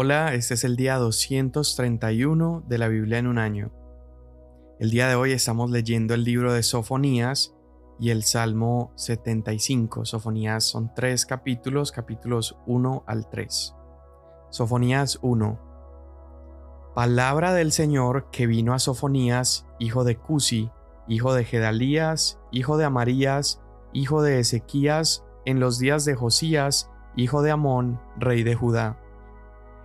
Hola, este es el día 231 de la Biblia en un año. El día de hoy estamos leyendo el libro de Sofonías y el Salmo 75. Sofonías son tres capítulos, capítulos 1 al 3. Sofonías 1. Palabra del Señor que vino a Sofonías, hijo de Cusi, hijo de Gedalías, hijo de Amarías, hijo de Ezequías, en los días de Josías, hijo de Amón, rey de Judá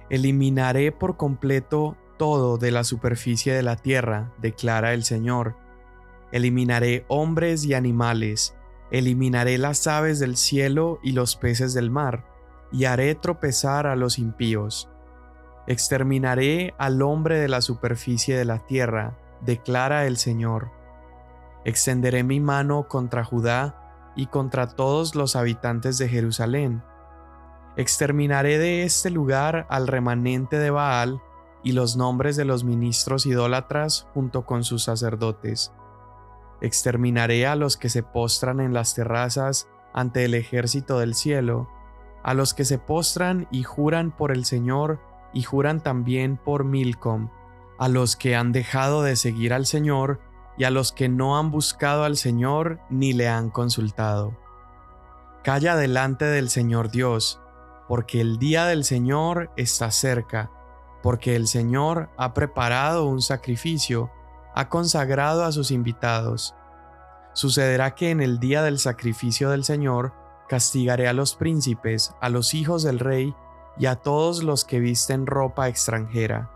Eliminaré por completo todo de la superficie de la tierra, declara el Señor. Eliminaré hombres y animales, eliminaré las aves del cielo y los peces del mar, y haré tropezar a los impíos. Exterminaré al hombre de la superficie de la tierra, declara el Señor. Extenderé mi mano contra Judá y contra todos los habitantes de Jerusalén Exterminaré de este lugar al remanente de Baal y los nombres de los ministros idólatras junto con sus sacerdotes. Exterminaré a los que se postran en las terrazas ante el ejército del cielo, a los que se postran y juran por el Señor y juran también por Milcom, a los que han dejado de seguir al Señor y a los que no han buscado al Señor ni le han consultado. Calla delante del Señor Dios, porque el día del Señor está cerca, porque el Señor ha preparado un sacrificio, ha consagrado a sus invitados. Sucederá que en el día del sacrificio del Señor castigaré a los príncipes, a los hijos del rey y a todos los que visten ropa extranjera.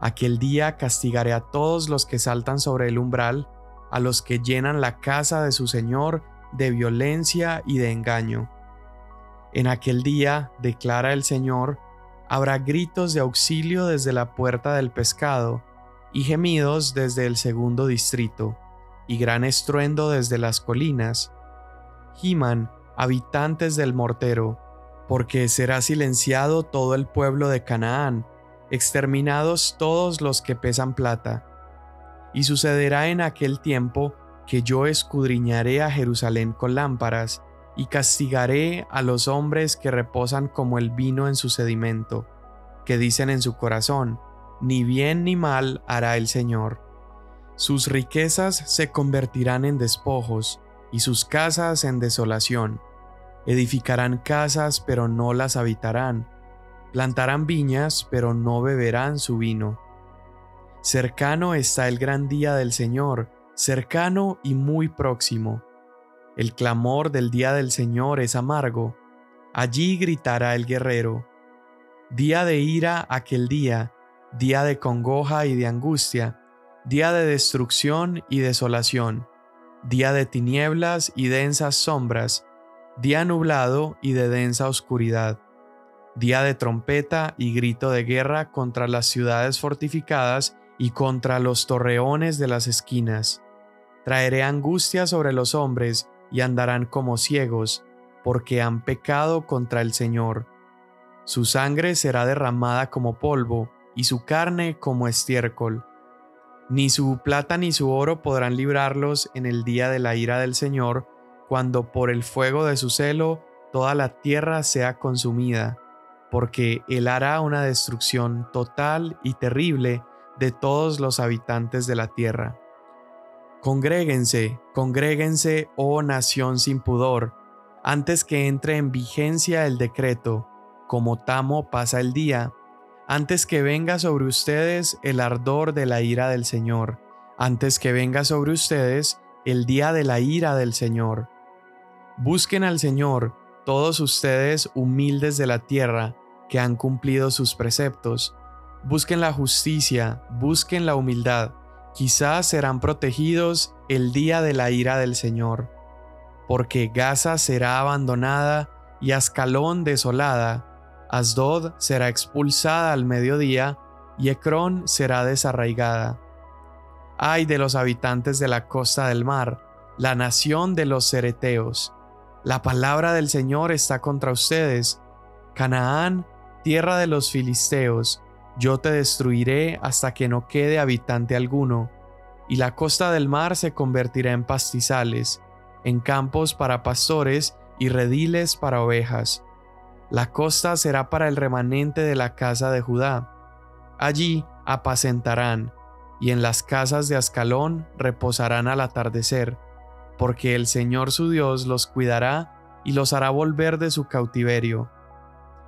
Aquel día castigaré a todos los que saltan sobre el umbral, a los que llenan la casa de su Señor de violencia y de engaño en aquel día, declara el Señor, habrá gritos de auxilio desde la puerta del pescado, y gemidos desde el segundo distrito, y gran estruendo desde las colinas. Giman, habitantes del mortero, porque será silenciado todo el pueblo de Canaán, exterminados todos los que pesan plata. Y sucederá en aquel tiempo que yo escudriñaré a Jerusalén con lámparas, y castigaré a los hombres que reposan como el vino en su sedimento, que dicen en su corazón, ni bien ni mal hará el Señor. Sus riquezas se convertirán en despojos, y sus casas en desolación. Edificarán casas, pero no las habitarán. Plantarán viñas, pero no beberán su vino. Cercano está el gran día del Señor, cercano y muy próximo el clamor del día del Señor es amargo. Allí gritará el guerrero. Día de ira aquel día, día de congoja y de angustia, día de destrucción y desolación, día de tinieblas y densas sombras, día nublado y de densa oscuridad, día de trompeta y grito de guerra contra las ciudades fortificadas y contra los torreones de las esquinas. Traeré angustia sobre los hombres y andarán como ciegos, porque han pecado contra el Señor. Su sangre será derramada como polvo, y su carne como estiércol. Ni su plata ni su oro podrán librarlos en el día de la ira del Señor, cuando por el fuego de su celo toda la tierra sea consumida, porque Él hará una destrucción total y terrible de todos los habitantes de la tierra. Congréguense, congréguense, oh nación sin pudor, antes que entre en vigencia el decreto, como tamo pasa el día, antes que venga sobre ustedes el ardor de la ira del Señor, antes que venga sobre ustedes el día de la ira del Señor. Busquen al Señor, todos ustedes humildes de la tierra, que han cumplido sus preceptos. Busquen la justicia, busquen la humildad quizás serán protegidos el día de la ira del Señor, porque Gaza será abandonada y Ascalón desolada, Asdod será expulsada al mediodía y Ecrón será desarraigada. Ay de los habitantes de la costa del mar, la nación de los cereteos. La palabra del Señor está contra ustedes. Canaán, tierra de los filisteos, yo te destruiré hasta que no quede habitante alguno, y la costa del mar se convertirá en pastizales, en campos para pastores y rediles para ovejas. La costa será para el remanente de la casa de Judá. Allí apacentarán, y en las casas de Ascalón reposarán al atardecer, porque el Señor su Dios los cuidará y los hará volver de su cautiverio.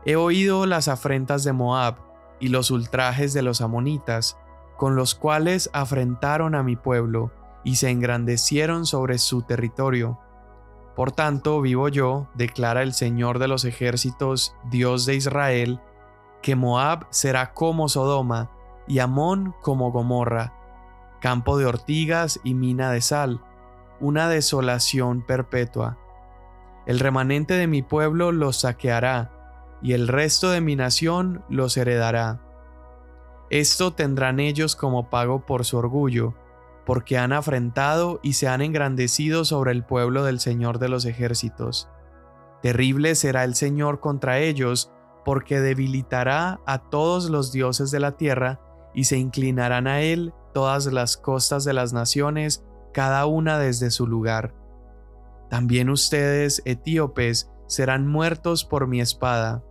He oído las afrentas de Moab y los ultrajes de los amonitas, con los cuales afrentaron a mi pueblo y se engrandecieron sobre su territorio. Por tanto, vivo yo, declara el Señor de los ejércitos, Dios de Israel, que Moab será como Sodoma y Amón como Gomorra, campo de ortigas y mina de sal, una desolación perpetua. El remanente de mi pueblo los saqueará, y el resto de mi nación los heredará. Esto tendrán ellos como pago por su orgullo, porque han afrentado y se han engrandecido sobre el pueblo del Señor de los ejércitos. Terrible será el Señor contra ellos, porque debilitará a todos los dioses de la tierra, y se inclinarán a él todas las costas de las naciones, cada una desde su lugar. También ustedes, etíopes, serán muertos por mi espada.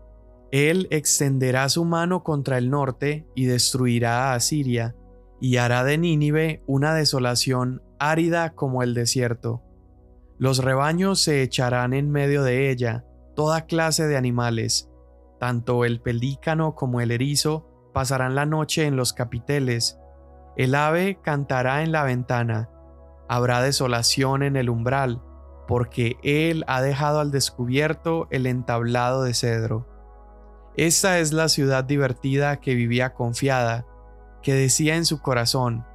Él extenderá su mano contra el norte y destruirá a Asiria, y hará de Nínive una desolación árida como el desierto. Los rebaños se echarán en medio de ella, toda clase de animales, tanto el pelícano como el erizo pasarán la noche en los capiteles, el ave cantará en la ventana, habrá desolación en el umbral, porque él ha dejado al descubierto el entablado de cedro. Esta es la ciudad divertida que vivía confiada, que decía en su corazón,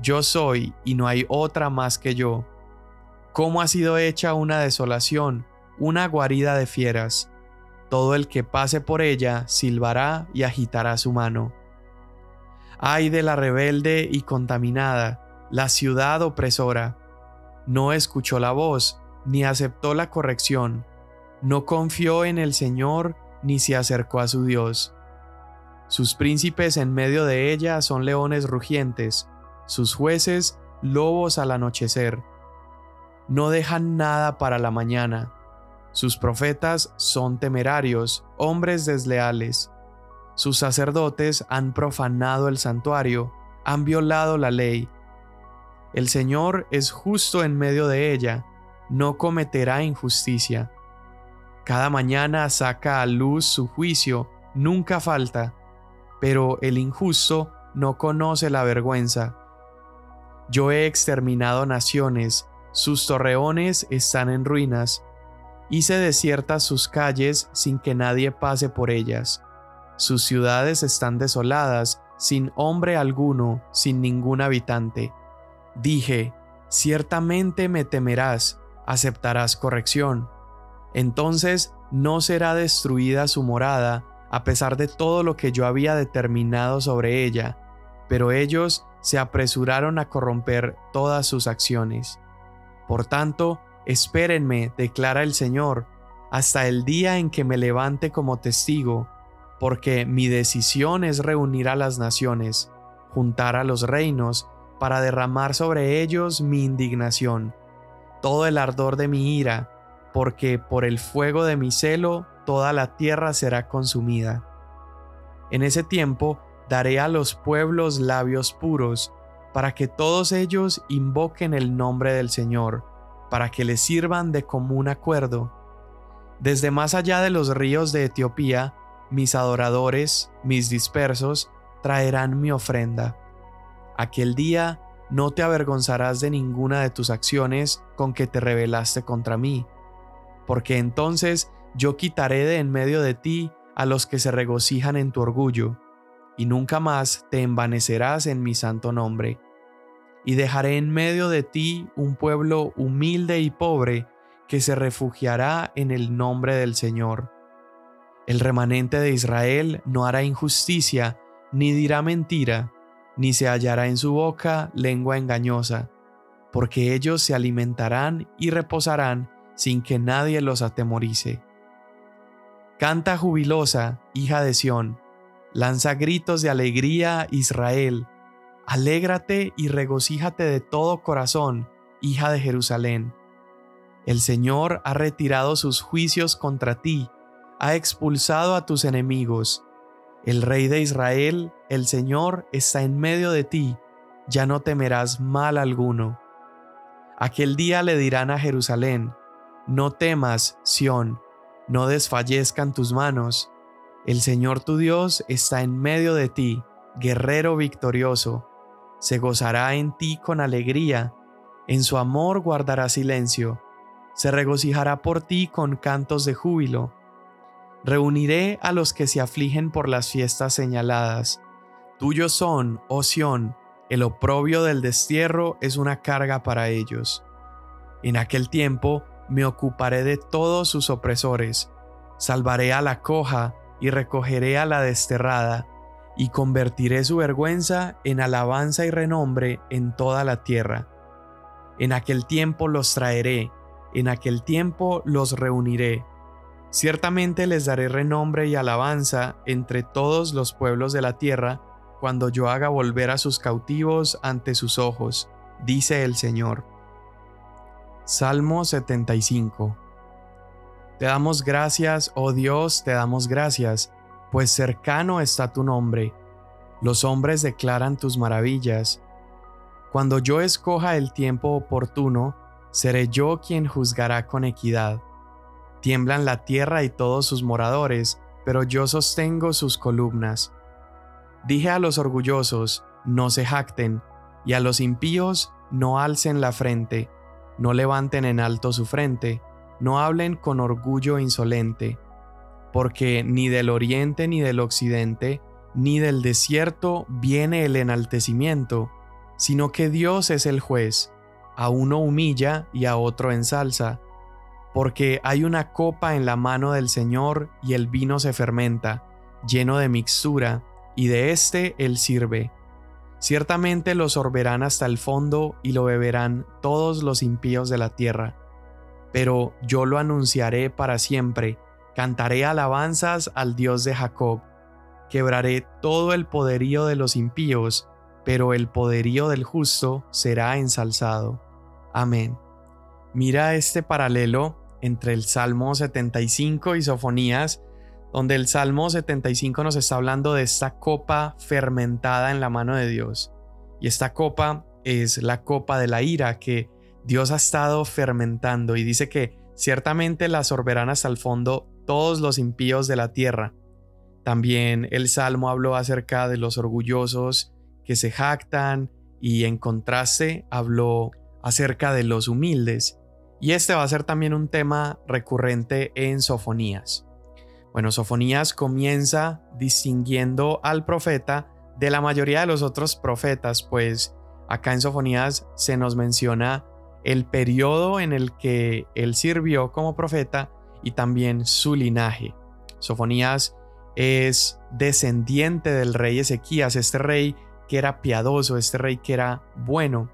Yo soy y no hay otra más que yo. ¿Cómo ha sido hecha una desolación, una guarida de fieras? Todo el que pase por ella silbará y agitará su mano. Ay de la rebelde y contaminada, la ciudad opresora. No escuchó la voz, ni aceptó la corrección, no confió en el Señor, ni se acercó a su Dios. Sus príncipes en medio de ella son leones rugientes, sus jueces lobos al anochecer. No dejan nada para la mañana. Sus profetas son temerarios, hombres desleales. Sus sacerdotes han profanado el santuario, han violado la ley. El Señor es justo en medio de ella, no cometerá injusticia. Cada mañana saca a luz su juicio, nunca falta pero el injusto no conoce la vergüenza. Yo he exterminado naciones, sus torreones están en ruinas, hice desiertas sus calles sin que nadie pase por ellas. Sus ciudades están desoladas, sin hombre alguno, sin ningún habitante. Dije, ciertamente me temerás, aceptarás corrección. Entonces no será destruida su morada, a pesar de todo lo que yo había determinado sobre ella, pero ellos se apresuraron a corromper todas sus acciones. Por tanto, espérenme, declara el Señor, hasta el día en que me levante como testigo, porque mi decisión es reunir a las naciones, juntar a los reinos, para derramar sobre ellos mi indignación, todo el ardor de mi ira, porque por el fuego de mi celo toda la tierra será consumida. En ese tiempo daré a los pueblos labios puros, para que todos ellos invoquen el nombre del Señor, para que les sirvan de común acuerdo. Desde más allá de los ríos de Etiopía, mis adoradores, mis dispersos, traerán mi ofrenda. Aquel día no te avergonzarás de ninguna de tus acciones con que te rebelaste contra mí, porque entonces yo quitaré de en medio de ti a los que se regocijan en tu orgullo, y nunca más te envanecerás en mi santo nombre. Y dejaré en medio de ti un pueblo humilde y pobre que se refugiará en el nombre del Señor. El remanente de Israel no hará injusticia, ni dirá mentira, ni se hallará en su boca lengua engañosa, porque ellos se alimentarán y reposarán sin que nadie los atemorice. Canta jubilosa, hija de Sión, lanza gritos de alegría, Israel. Alégrate y regocíjate de todo corazón, hija de Jerusalén. El Señor ha retirado sus juicios contra ti, ha expulsado a tus enemigos. El Rey de Israel, el Señor, está en medio de ti, ya no temerás mal alguno. Aquel día le dirán a Jerusalén, No temas, Sión, no desfallezcan tus manos. El Señor tu Dios está en medio de ti, guerrero victorioso. Se gozará en ti con alegría, en su amor guardará silencio, se regocijará por ti con cantos de júbilo Reuniré a los que se afligen por las fiestas señaladas. Tuyos son, oh Sión, el oprobio del destierro es una carga para ellos. En aquel tiempo me ocuparé de todos sus opresores, salvaré a la coja y recogeré a la desterrada, y convertiré su vergüenza en alabanza y renombre en toda la tierra. En aquel tiempo los traeré, en aquel tiempo los reuniré, Ciertamente les daré renombre y alabanza entre todos los pueblos de la tierra, cuando yo haga volver a sus cautivos ante sus ojos, dice el Señor. Salmo 75 Te damos gracias, oh Dios, te damos gracias, pues cercano está tu nombre. Los hombres declaran tus maravillas. Cuando yo escoja el tiempo oportuno, seré yo quien juzgará con equidad Tiemblan la tierra y todos sus moradores, pero yo sostengo sus columnas. Dije a los orgullosos, no se jacten, y a los impíos, no alcen la frente, no levanten en alto su frente, no hablen con orgullo insolente, porque ni del oriente ni del occidente, ni del desierto viene el enaltecimiento, sino que Dios es el juez, a uno humilla y a otro ensalza porque hay una copa en la mano del Señor y el vino se fermenta, lleno de mixtura, y de éste él sirve. Ciertamente lo sorberán hasta el fondo y lo beberán todos los impíos de la tierra. Pero yo lo anunciaré para siempre, cantaré alabanzas al Dios de Jacob. Quebraré todo el poderío de los impíos, pero el poderío del justo será ensalzado. Amén. Mira este paralelo entre el Salmo 75 y Sofonías, donde el Salmo 75 nos está hablando de esta copa fermentada en la mano de Dios. Y esta copa es la copa de la ira que Dios ha estado fermentando y dice que ciertamente la sorberán hasta el fondo todos los impíos de la tierra. También el Salmo habló acerca de los orgullosos que se jactan y en contraste habló acerca de los humildes y este va a ser también un tema recurrente en Sofonías. Bueno, Sofonías comienza distinguiendo al profeta de la mayoría de los otros profetas, pues acá en Sofonías se nos menciona el periodo en el que él sirvió como profeta y también su linaje. Sofonías es descendiente del rey Ezequías, este rey que era piadoso, este rey que era bueno.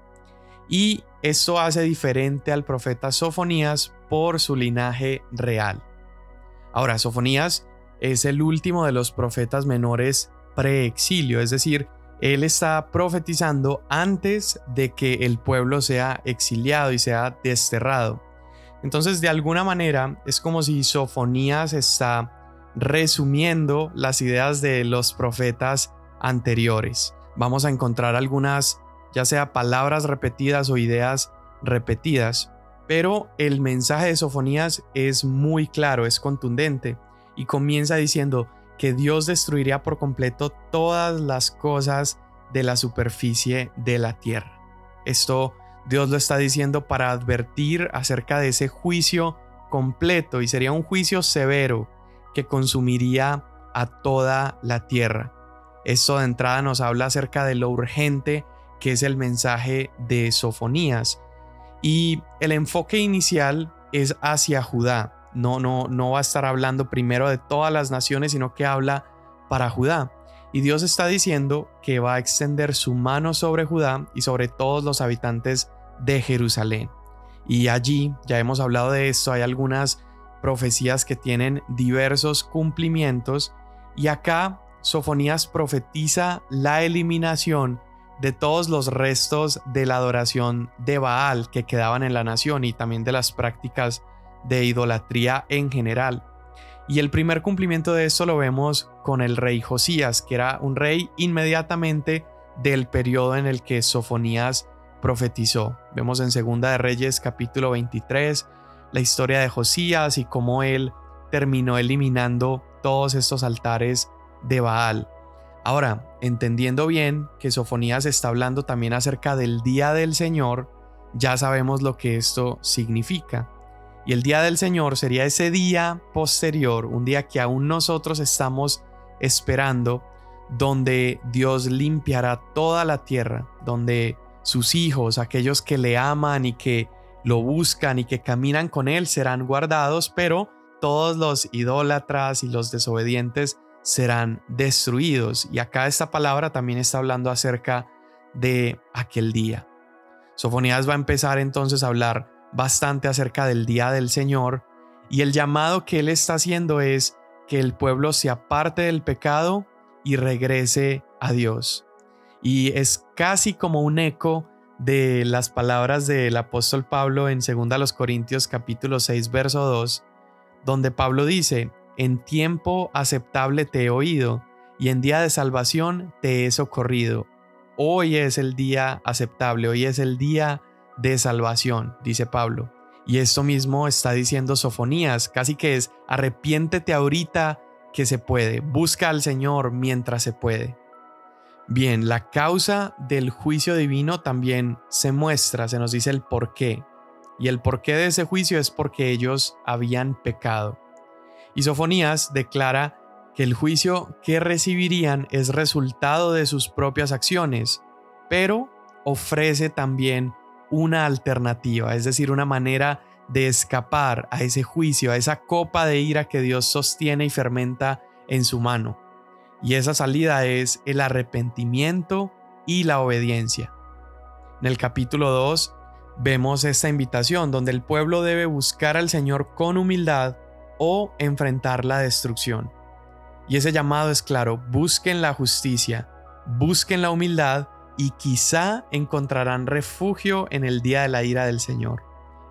Y esto hace diferente al profeta Sofonías por su linaje real. Ahora, Sofonías es el último de los profetas menores preexilio, es decir, él está profetizando antes de que el pueblo sea exiliado y sea desterrado. Entonces, de alguna manera, es como si Sofonías está resumiendo las ideas de los profetas anteriores. Vamos a encontrar algunas ya sea palabras repetidas o ideas repetidas, pero el mensaje de Sofonías es muy claro, es contundente, y comienza diciendo que Dios destruiría por completo todas las cosas de la superficie de la tierra. Esto Dios lo está diciendo para advertir acerca de ese juicio completo y sería un juicio severo que consumiría a toda la tierra. Esto de entrada nos habla acerca de lo urgente que es el mensaje de Sofonías. Y el enfoque inicial es hacia Judá. No, no, no va a estar hablando primero de todas las naciones, sino que habla para Judá. Y Dios está diciendo que va a extender su mano sobre Judá y sobre todos los habitantes de Jerusalén. Y allí, ya hemos hablado de esto, hay algunas profecías que tienen diversos cumplimientos. Y acá Sofonías profetiza la eliminación de todos los restos de la adoración de Baal que quedaban en la nación y también de las prácticas de idolatría en general. Y el primer cumplimiento de esto lo vemos con el rey Josías, que era un rey inmediatamente del periodo en el que Sofonías profetizó. Vemos en Segunda de Reyes capítulo 23 la historia de Josías y cómo él terminó eliminando todos estos altares de Baal. Ahora, entendiendo bien que Sofonías está hablando también acerca del día del Señor, ya sabemos lo que esto significa. Y el día del Señor sería ese día posterior, un día que aún nosotros estamos esperando, donde Dios limpiará toda la tierra, donde sus hijos, aquellos que le aman y que lo buscan y que caminan con Él, serán guardados, pero todos los idólatras y los desobedientes serán destruidos. Y acá esta palabra también está hablando acerca de aquel día. Sofonías va a empezar entonces a hablar bastante acerca del día del Señor y el llamado que él está haciendo es que el pueblo se aparte del pecado y regrese a Dios. Y es casi como un eco de las palabras del apóstol Pablo en 2 Corintios capítulo 6 verso 2, donde Pablo dice, en tiempo aceptable te he oído y en día de salvación te he socorrido. Hoy es el día aceptable, hoy es el día de salvación, dice Pablo. Y esto mismo está diciendo Sofonías, casi que es arrepiéntete ahorita que se puede, busca al Señor mientras se puede. Bien, la causa del juicio divino también se muestra, se nos dice el por qué. Y el porqué de ese juicio es porque ellos habían pecado. Y Sofonías declara que el juicio que recibirían es resultado de sus propias acciones, pero ofrece también una alternativa, es decir, una manera de escapar a ese juicio, a esa copa de ira que Dios sostiene y fermenta en su mano. Y esa salida es el arrepentimiento y la obediencia. En el capítulo 2 vemos esta invitación donde el pueblo debe buscar al Señor con humildad o enfrentar la destrucción. Y ese llamado es claro, busquen la justicia, busquen la humildad y quizá encontrarán refugio en el día de la ira del Señor.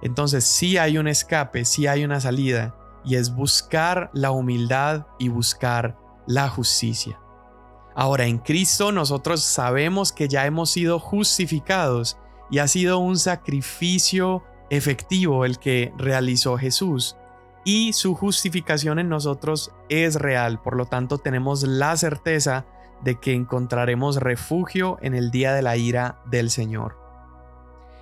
Entonces sí hay un escape, sí hay una salida, y es buscar la humildad y buscar la justicia. Ahora en Cristo nosotros sabemos que ya hemos sido justificados y ha sido un sacrificio efectivo el que realizó Jesús. Y su justificación en nosotros es real, por lo tanto tenemos la certeza de que encontraremos refugio en el día de la ira del Señor.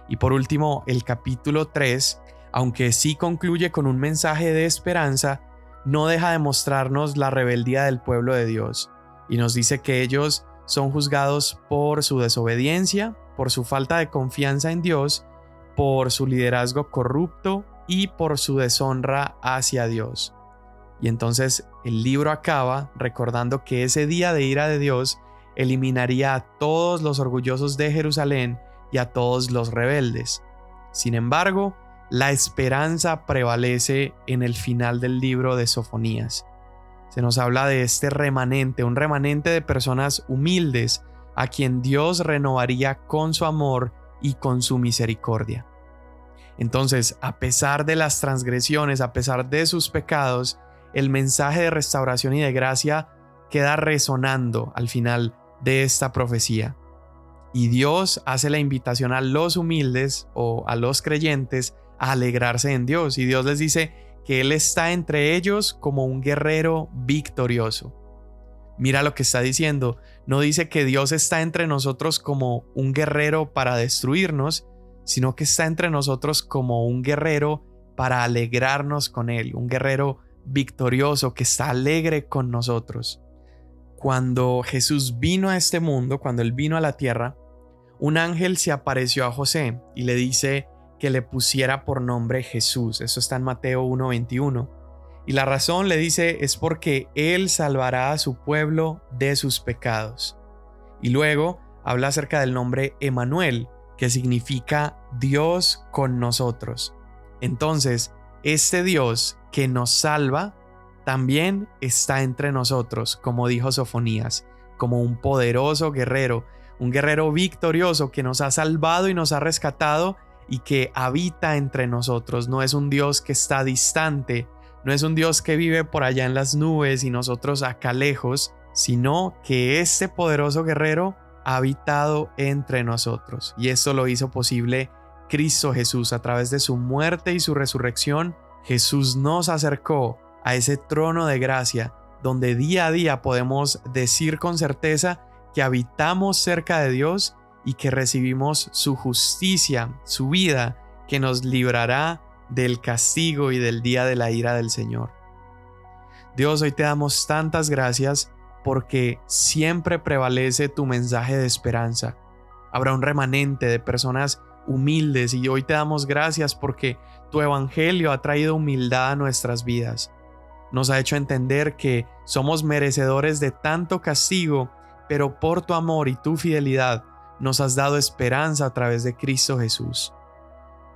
Y por último, el capítulo 3, aunque sí concluye con un mensaje de esperanza, no deja de mostrarnos la rebeldía del pueblo de Dios y nos dice que ellos son juzgados por su desobediencia, por su falta de confianza en Dios, por su liderazgo corrupto y por su deshonra hacia Dios. Y entonces el libro acaba recordando que ese día de ira de Dios eliminaría a todos los orgullosos de Jerusalén y a todos los rebeldes. Sin embargo, la esperanza prevalece en el final del libro de Sofonías. Se nos habla de este remanente, un remanente de personas humildes a quien Dios renovaría con su amor y con su misericordia. Entonces, a pesar de las transgresiones, a pesar de sus pecados, el mensaje de restauración y de gracia queda resonando al final de esta profecía. Y Dios hace la invitación a los humildes o a los creyentes a alegrarse en Dios. Y Dios les dice que Él está entre ellos como un guerrero victorioso. Mira lo que está diciendo. No dice que Dios está entre nosotros como un guerrero para destruirnos, sino que está entre nosotros como un guerrero para alegrarnos con Él, un guerrero victorioso, que está alegre con nosotros. Cuando Jesús vino a este mundo, cuando Él vino a la tierra, un ángel se apareció a José y le dice que le pusiera por nombre Jesús. Eso está en Mateo 1.21. Y la razón le dice es porque Él salvará a su pueblo de sus pecados. Y luego habla acerca del nombre Emanuel, que significa Dios con nosotros. Entonces, este Dios que nos salva también está entre nosotros, como dijo Sofonías, como un poderoso guerrero, un guerrero victorioso que nos ha salvado y nos ha rescatado y que habita entre nosotros. No es un Dios que está distante, no es un Dios que vive por allá en las nubes y nosotros acá lejos, sino que este poderoso guerrero ha habitado entre nosotros. Y esto lo hizo posible Cristo Jesús a través de su muerte y su resurrección. Jesús nos acercó a ese trono de gracia donde día a día podemos decir con certeza que habitamos cerca de Dios y que recibimos su justicia, su vida, que nos librará del castigo y del día de la ira del Señor. Dios, hoy te damos tantas gracias porque siempre prevalece tu mensaje de esperanza. Habrá un remanente de personas humildes y hoy te damos gracias porque tu evangelio ha traído humildad a nuestras vidas. Nos ha hecho entender que somos merecedores de tanto castigo, pero por tu amor y tu fidelidad nos has dado esperanza a través de Cristo Jesús.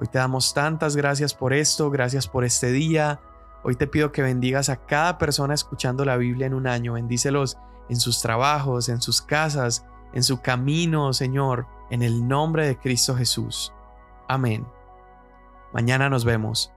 Hoy te damos tantas gracias por esto, gracias por este día. Hoy te pido que bendigas a cada persona escuchando la Biblia en un año. Bendícelos en sus trabajos, en sus casas, en su camino, Señor, en el nombre de Cristo Jesús. Amén. Mañana nos vemos.